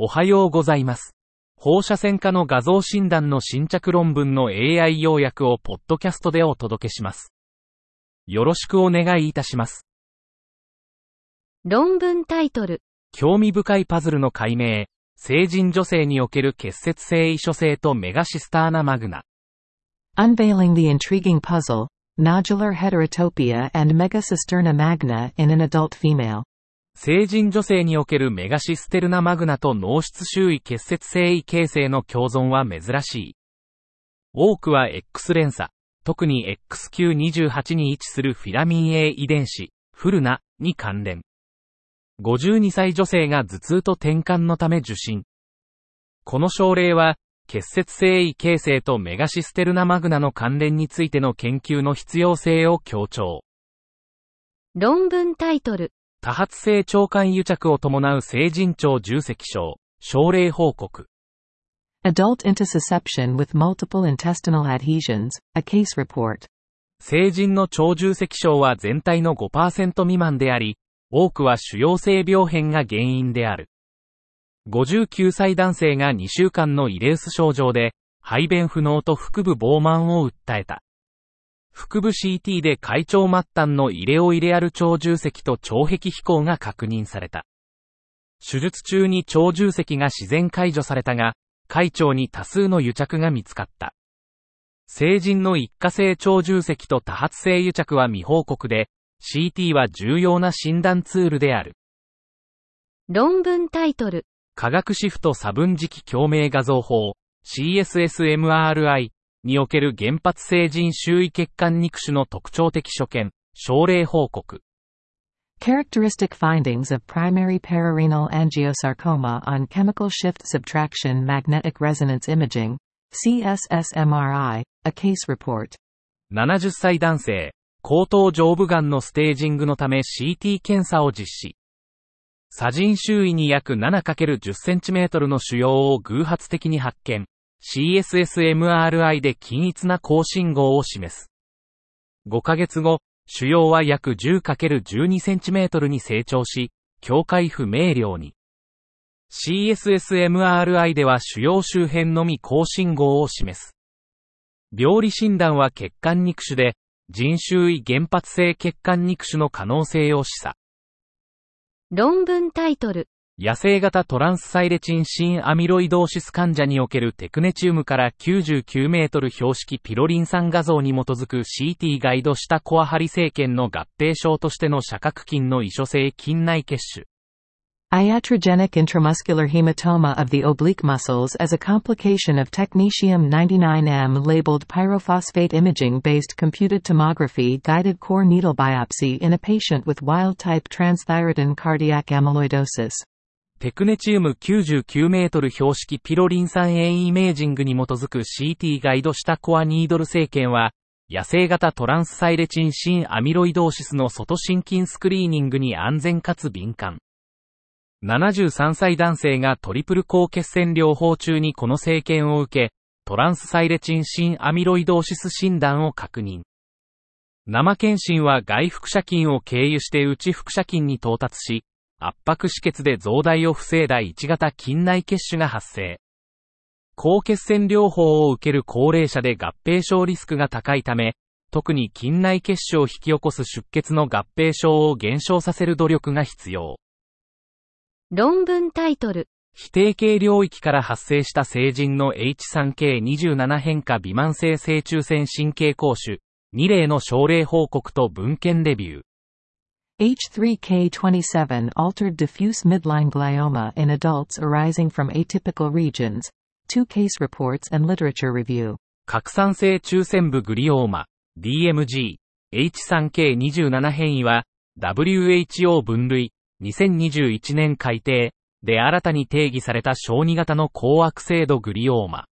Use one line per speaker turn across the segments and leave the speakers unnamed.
おはようございます。放射線科の画像診断の新着論文の AI 要約をポッドキャストでお届けします。よろしくお願いいたします。
論文タイトル、
興味深いパズルの解明、成人女性における結節性異所性とメガシスターナマグナ。
Unveiling the intriguing puzzle, nodular heterotopia and megacisterna magna in an adult female.
成人女性におけるメガシステルナマグナと脳室周囲結節性異形成の共存は珍しい。多くは X 連鎖、特に XQ28 に位置するフィラミン A 遺伝子、フルナに関連。52歳女性が頭痛と転換のため受診。この症例は、結節性異形成とメガシステルナマグナの関連についての研究の必要性を強調。
論文タイトル、
多発性腸管癒着を伴う成人腸重積症、症例報告。
Adult intussusception with multiple intestinal adhesions, a case report.
成人の腸重積症は全体の5%未満であり、多くは腫瘍性病変が原因である。59歳男性が2週間のイレウス症状で、排便不能と腹部膨満を訴えた。腹部 CT で会腸末端のイレオイレアル腸重積と腸壁飛行が確認された。手術中に腸重積が自然解除されたが、会腸に多数の癒着が見つかった。成人の一過性腸重積と多発性癒着は未報告で、CT は重要な診断ツールである。
論文タイトル、
化学シフト差分磁気共鳴画像法 CSSMRI における原発成人周囲血管肉腫の特徴的所見、症例報告。
Characteristic findings of primary pararenal angiosarcoma on chemical shift subtraction magnetic resonance imaging, CSSMRI, a case report.
70歳男性、後頭上部癌のステージングのため CT 検査を実施。左腎周囲に約 7×10cm の腫瘍を偶発的に発見。CSSMRI で均一な高信号を示す。5ヶ月後、腫瘍は約 10×12cm に成長し、境界不明瞭に。CSSMRI では腫瘍周辺のみ高信号を示す。病理診断は血管肉腫で、人周囲原発性血管肉腫の可能性を示唆。
論文タイトル、
野生型トランスサイレチン新アミロイドーシス患者におけるテクネチウムから99メートル標識ピロリン酸画像に基づく CT ガイドしたコアハリ生検の合併症としての斜角筋の異所性筋内血腫。
Iatrogenic intramuscular hematoma of the oblique muscles as a complication of technetium 99M labeled pyrophosphate imaging based computed tomography guided core needle biopsy in a patient with wild type transthyretin cardiac amyloidosis.
テクネチウム99メートル標識ピロリン酸 A イメージングに基づく CT ガイドしたコアニードル生検は、野生型トランスサイレチン新アミロイドーシスの外心筋スクリーニングに安全かつ敏感。73歳男性がトリプル高血栓療法中にこの生検を受け、トランスサイレチン新アミロイドーシス診断を確認。生検診は外腹斜筋を経由して内腹斜筋に到達し、圧迫止血で増大を防いだ1型筋内血腫が発生。高血栓療法を受ける高齢者で合併症リスクが高いため、特に筋内血腫を引き起こす出血の合併症を減少させる努力が必要。
論文タイトル、
否定系領域から発生した成人の H3K27 変化微慢性正中線神経膠腫、2例の症例報告と文献レビュー。
H3K27 altered diffuse midline glioma in adults arising from atypical regions. Two case reports and literature review.
拡散性中線部グリオーマ、DMG、H3K27 変異は、WHO 分類、2021年改定、で新たに定義された小児型の高悪性度グリオーマ。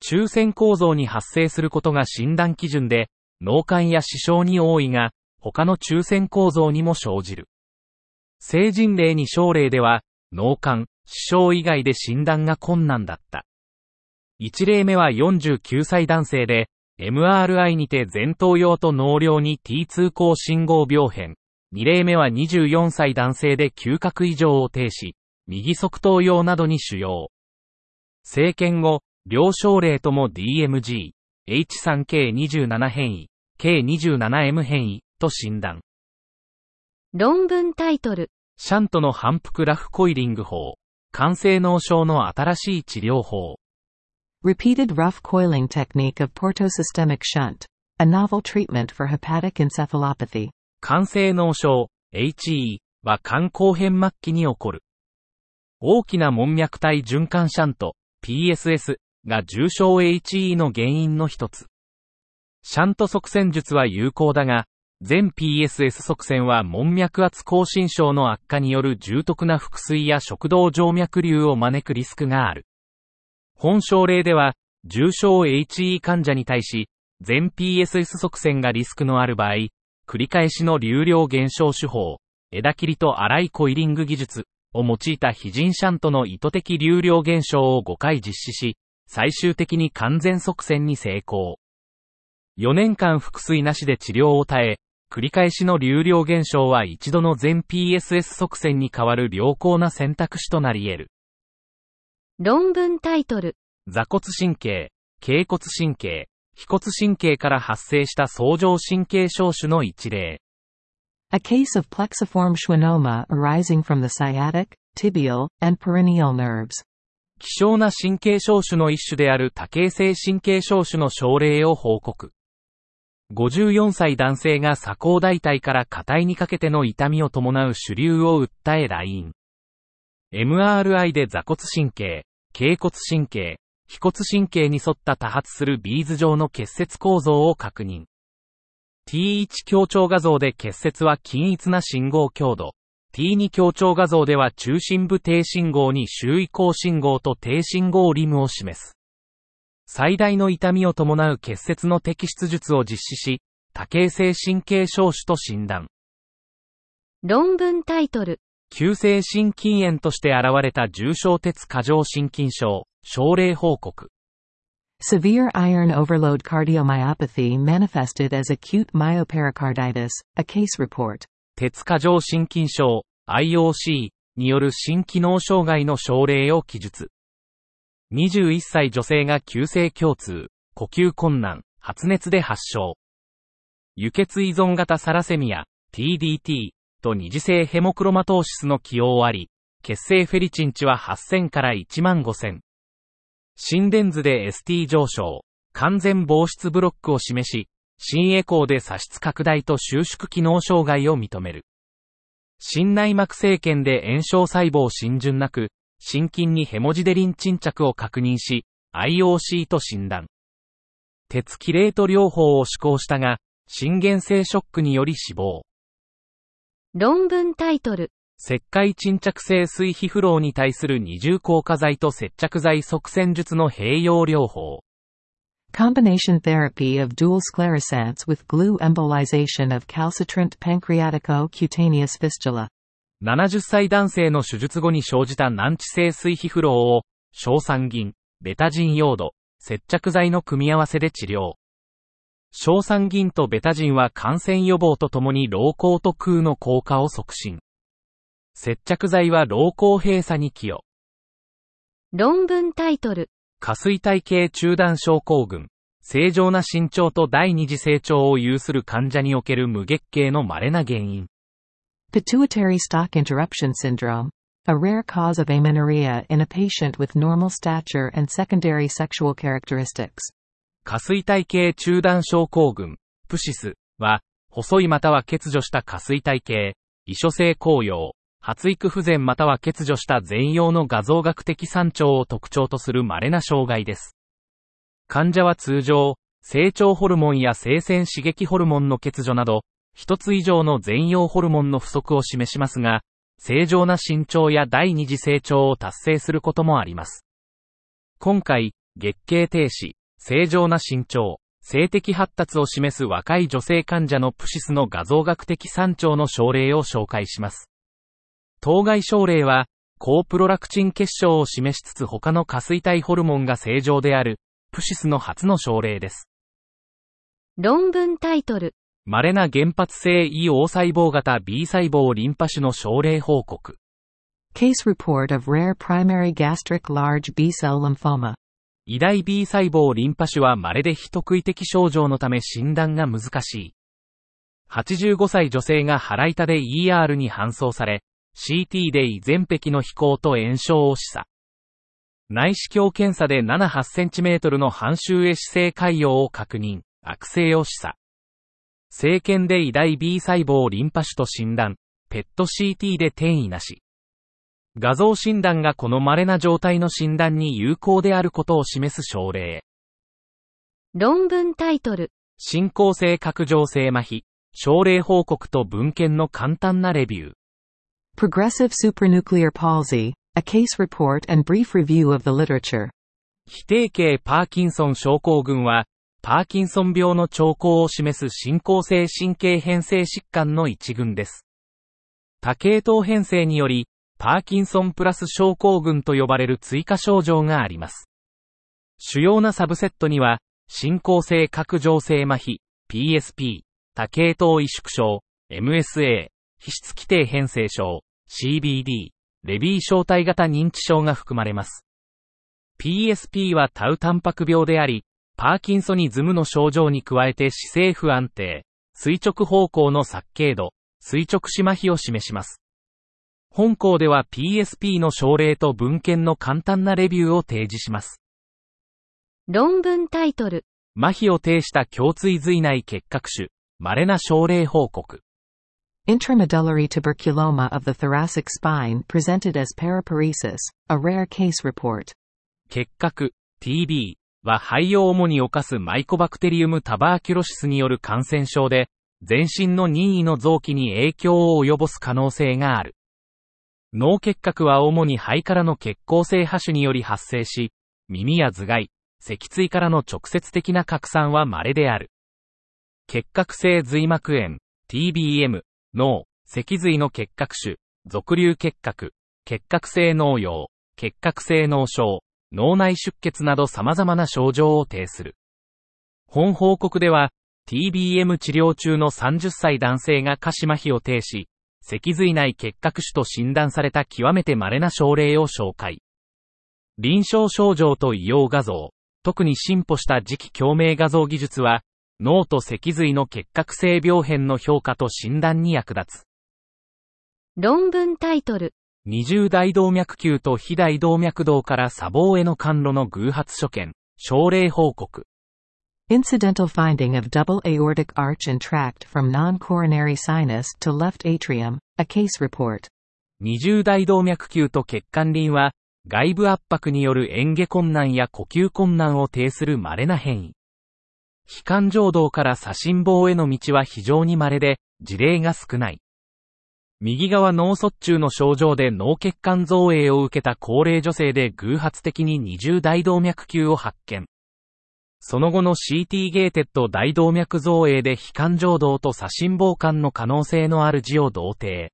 中線構造に発生することが診断基準で、脳幹や視床に多いが、他の中線構造にも生じる。成人例に症例では、脳幹、視床以外で診断が困難だった。1例目は49歳男性で、MRI にて前頭葉と脳梁に T2 高信号病変。2例目は24歳男性で嗅覚異常を呈し、右側頭葉などに主要。生検後、両症例とも DMG、H3K27 変異、K27M 変異と診断。
論文タイトル。
シャントの反復ラフコイリング法。肝性脳症の新しい治療法。
Repeated rough coiling technique of portosystemic shunt. A novel treatment for hepatic encephalopathy.
肝性脳症、HE は肝後変末期に起こる。大きな門脈体循環シャント、PSS が重症 HE の原因の一つ。シャント側線術は有効だが、全 PSS 側線は門脈圧亢進症の悪化による重篤な腹水や食道静脈瘤を招くリスクがある。本症例では、重症 HE 患者に対し、全 PSS 側線がリスクのある場合、繰り返しの流量減少手法、枝切りと粗いコイリング技術を用いた非人シャントの意図的流量減少を5回実施し、最終的に完全側線に成功。4年間腹水なしで治療を耐え、繰り返しの流量減少は一度の全 PSS 側線に変わる良好な選択肢となり得る。
論文タイトル。
座骨神経、頸骨神経、腓骨神経から発生した相乗神経症種の一例。
A case of plexiform schwannoma arising from the sciatic, tibial, and peroneal nerves.
希少な神経症種の一種である多形性神経症種の症例を報告。54歳男性が鎖甲大体から下体にかけての痛みを伴う主流を訴え来院。MRI で座骨神経、頸骨神経、腓骨神経に沿った多発するビーズ状の結節構造を確認。T1 強調画像で結節は均一な信号強度。T2 強調画像では中心部低信号に周囲高信号と低信号リムを示す。最大の痛みを伴う結節の摘出術を実施し、多形性神経症種と診断。
論文タイトル。
急性心筋炎として現れた重症鉄過剰心筋症、症例報告。
Severe iron overload cardiomyopathy manifested as acute myopericarditis. A case report.
鉄過剰心筋症、IOC による心機能障害の症例を記述。21歳女性が急性胸痛、呼吸困難、発熱で発症。輸血依存型サラセミア、TDT と二次性ヘモクロマトーシスの起用あり、血清フェリチン値は8000から1万5000。心電図で ST 上昇、完全防湿ブロックを示し、心エコーで差出拡大と収縮機能障害を認める。心内膜生検で炎症細胞浸潤なく、心筋にヘモジデリン沈着を確認し、IOC と診断。鉄キレート療法を施行したが、心原性ショックにより死亡。
論文タイトル。
石灰沈着性水皮フローに対する二重硬化剤と接着剤側線術の併用療法。
Combination therapy of dual sclerosants with glue embolization of calcitrant pancreatico-cutaneous fistula.
70歳男性の手術後に生じた難治性水皮フローを、硝酸銀、ベタジンヨード、接着剤の組み合わせで治療。硝酸銀とベタジンは感染予防とともに老行と空の効果を促進。接着剤は老行閉鎖に寄与。
論文タイトル。
下垂体系中断症候群。正常な身長と第二次成長を有する患者における無月経の稀な原因。
Pituitary stalk interruption syndrome. A rare cause of amenorrhea in a patient with normal stature and secondary sexual characteristics.
下垂体系中断症候群、プシスは、細いまたは欠如した下垂体系、異所性紅葉、発育不全または欠如した全容の画像学的山頂を特徴とする稀な障害です。患者は通常、成長ホルモンや生鮮刺激ホルモンの欠如など、一つ以上の全容ホルモンの不足を示しますが、正常な身長や第二次成長を達成することもあります。今回、月経停止、正常な身長、性的発達を示す若い女性患者のプシスの画像学的山頂の症例を紹介します。当該症例は、高プロラクチン結晶を示しつつ他の下垂体ホルモンが正常である、プシスの初の症例です。
論文タイトル。
稀な原発性胃黄細胞型 B 細胞リンパ種の症例報告。
Case report of rare primary gastric large B-cell lymphoma.
偉大 B 細胞リンパ腫は稀で非特異的症状のため診断が難しい。85歳女性が腹痛で ER に搬送され、CT で胃全壁の飛行と炎症を示唆。内視鏡検査で 78cm の半周へ姿勢海洋を確認、悪性を示唆。生検で偉大 B 細胞リンパ腫と診断、ペット CT で転移なし。画像診断がこの稀な状態の診断に有効であることを示す症例。
論文タイトル。
進行性角上性麻痺、症例報告と文献の簡単なレビュー。
Progressive supranuclear palsy, a case report and brief review of the literature.
非定型パーキンソン症候群は、パーキンソン病の兆候を示す進行性神経変性疾患の一群です。多系統変性により、パーキンソンプラス症候群と呼ばれる追加症状があります。主要なサブセットには、進行性角上性麻痺、PSP、多系統萎縮症、MSA、皮質規定変性症、CBD、レビー小体型認知症が含まれます。PSP はタウタンパク病であり、パーキンソニズムの症状に加えて姿勢不安定、垂直方向の殺頸度、垂直死麻痺を示します。本校では PSP の症例と文献の簡単なレビューを提示します。
論文タイトル。
麻痺を呈した胸椎髄内結核種、稀な症例報告。
Intramedullary tuberculoma of the thoracic spine presented as paraparesis, a rare case report.
結核、TB は肺を主に侵すマイコバクテリウムタバーキュロシスによる感染症で、全身の任意の臓器に影響を及ぼす可能性がある。脳結核は主に肺からの血行性播種により発生し、耳や頭蓋、脊椎からの直接的な拡散は稀である。結核性髄膜炎、TBM、脳、脊髄の結核種、俗流結核、結核性脳葉、結核性脳症、脳内出血など様々な症状を呈する。本報告では、TBM 治療中の30歳男性が下肢麻痺を呈し、脊髄内結核種と診断された極めて稀な症例を紹介。臨床症状と医療画像、特に進歩した磁気共鳴画像技術は、脳と脊髄の結核性病変の評価と診断に役立つ。
論文タイトル。
二重大動脈球と非大動脈動から砂防への管路の偶発所見、症例報告。
Incidental finding of double aortic arch and tract from non-coronary sinus to left atrium, a case report.
二重大動脈球と血管輪は、外部圧迫による嚥下困難や呼吸困難を呈する稀な変異。非感情道から左心房への道は非常に稀で、事例が少ない。右側脳卒中の症状で脳血管造影を受けた高齢女性で偶発的に二重大動脈球を発見。その後の CT ゲーテッド大動脈造影で非感情道と左心房間の可能性のある字を同定。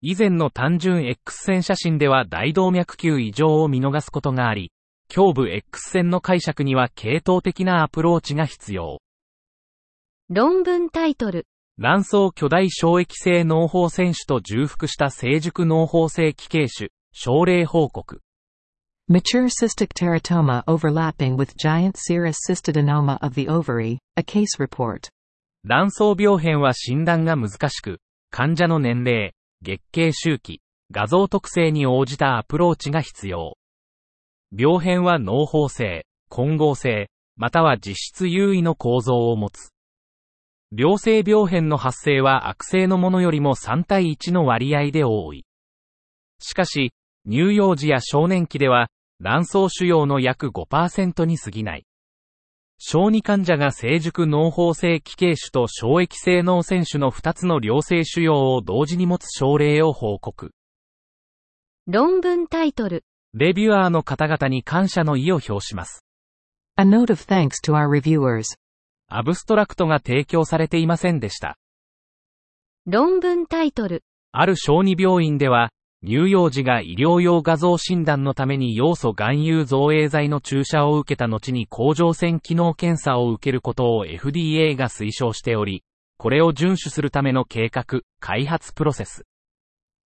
以前の単純 X 線写真では大動脈球異常を見逃すことがあり、胸部 X 線の解釈には系統的なアプローチが必要。
論文タイトル。
卵巣巨大小液性脳胞腺腫と重複した成熟脳胞性奇形腫、症例報告。
Mature cystic teratoma overlapping with giant serous cystadenoma of the ovary, a case report.
卵巣病変は診断が難しく、患者の年齢、月経周期、画像特性に応じたアプローチが必要。病変は脳胞性、混合性、または実質優位の構造を持つ。良性病変の発生は悪性のものよりも3対1の割合で多い。しかし、乳幼児や少年期では、卵巣腫瘍の約5%に過ぎない。小児患者が成熟脳胞性奇形腫と小液性脳腺腫の2つの良性腫瘍を同時に持つ症例を報告。
論文タイトル。
レビュアーの方々に感謝の意を表します。
A note of thanks to our reviewers.
アブストラクトが提供されていませんでした。
論文タイトル。
ある小児病院では、乳幼児が医療用画像診断のために要素含有造影剤の注射を受けた後に甲状腺機能検査を受けることを FDA が推奨しており、これを遵守するための計画、開発プロセス。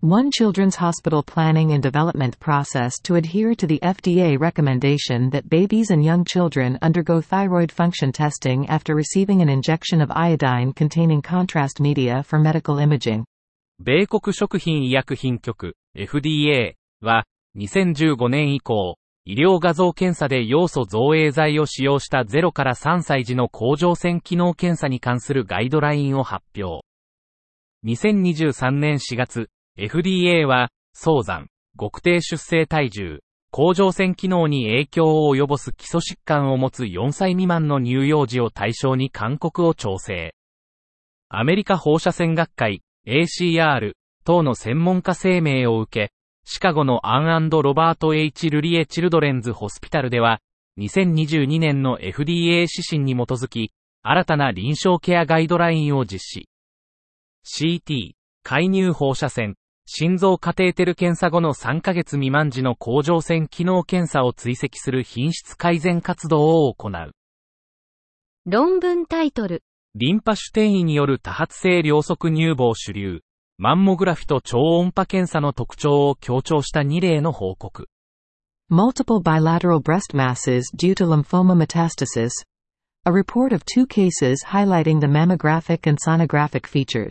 One children's hospital planning and development process to adhere to the FDA recommendation that babies and young children undergo thyroid function testing after receiving an injection of iodine containing contrast media for medical imaging.
米国食品医薬品局 FDA は2015年以降、医療画像検査で要素造影剤を使用した0から3歳児の甲状腺機能検査に関するガイドラインを発表。2023年4月、 FDA は、早産、極低出生体重、甲状腺機能に影響を及ぼす基礎疾患を持つ4歳未満の乳幼児を対象に勧告を調整。アメリカ放射線学会 ACR 等の専門家声明を受け、シカゴのアンロバート H. ルリエ・チルドレンズ・ホスピタルでは、2022年の FDA 指針に基づき、新たな臨床ケアガイドラインを実施。CT、介入放射線、心臓カテーテル検査後の3ヶ月未満時の甲状腺機能検査を追跡する品質改善活動を行う。
論文タイトル。
リンパ種転移による多発性両側乳房主流、マンモグラフィと超音波検査の特徴を強調した2例の報告。
Multiple bilateral breast masses due to lymphoma metastasis. A report of two cases highlighting the mammographic and sonographic features.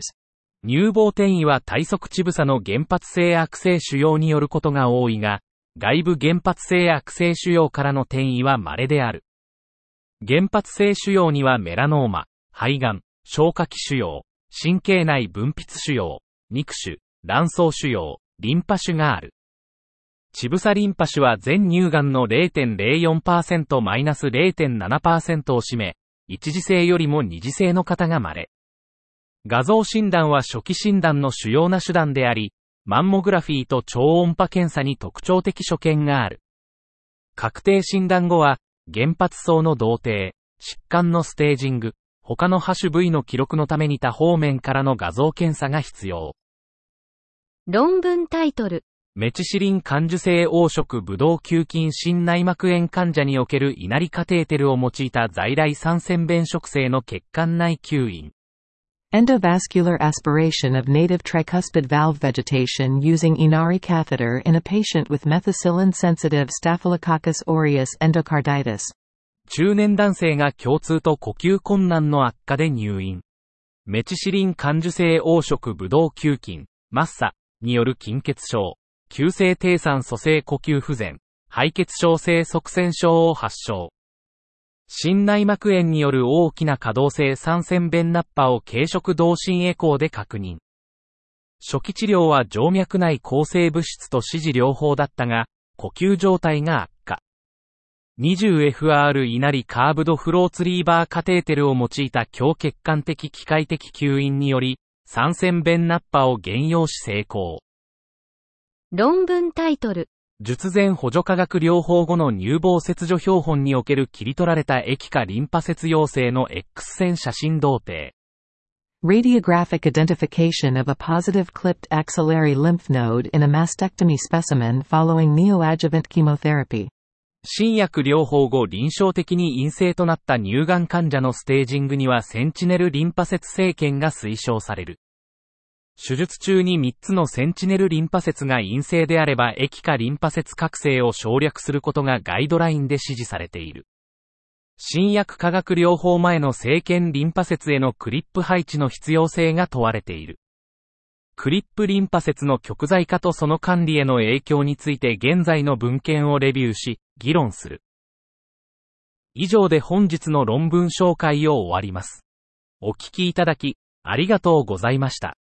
乳房転移は体側乳房の原発性悪性腫瘍によることが多いが、外部原発性悪性腫瘍からの転移は稀である。原発性腫瘍にはメラノーマ、肺がん、消化器腫瘍、神経内分泌腫瘍、肉腫、卵巣腫瘍、リンパ腫がある。乳房リンパ腫は全乳がんの0.04%マイナス0.7%を占め、一次性よりも二次性の方が稀。画像診断は初期診断の主要な手段であり、マンモグラフィーと超音波検査に特徴的所見がある。確定診断後は、原発層の同定、疾患のステージング、他のハッシュ部位の記録のために他方面からの画像検査が必要。
論文タイトル。
メチシリン感受性黄色ブドウ球菌心内膜炎患者における稲荷カテーテルを用いた在来三線弁植性の血管内吸引。
Endovascular aspiration of native tricuspid valve vegetation using Inari catheter in a patient with methicillin-sensitive Staphylococcus aureus endocarditis.
中年男性が共通と呼吸困難の悪化で入院。メチシリン感受性黄色ブドウ球菌、マッサによる筋血症、急性低酸素性呼吸不全、肺血症性側線症を発症。心内膜炎による大きな可動性酸線弁ナッパを軽食同心エコーで確認。初期治療は静脈内抗生物質と指示療法だったが、呼吸状態が悪化。20FR 稲荷カーブドフローツリーバーカテーテルを用いた強血管的機械的吸引により、酸線弁ナッパを減用し成功。
論文タイトル。
術前補助化学療法後の乳房切除標本における切り取られた液化リンパ節陽性の X 線写真同定。
Radiographic identification of a positive clipped axillary lymph node in a mastectomy specimen following neoadjuvant chemotherapy.
新薬療法後臨床的に陰性となった乳がん患者のステージングにはセンチネルリンパ節生検が推奨される。手術中に3つのセンチネルリンパ節が陰性であれば液化リンパ節覚醒を省略することがガイドラインで指示されている。新薬化学療法前の生検リンパ節へのクリップ配置の必要性が問われている。クリップリンパ節の極材化とその管理への影響について現在の文献をレビューし、議論する。以上で本日の論文紹介を終わります。お聞きいただき、ありがとうございました。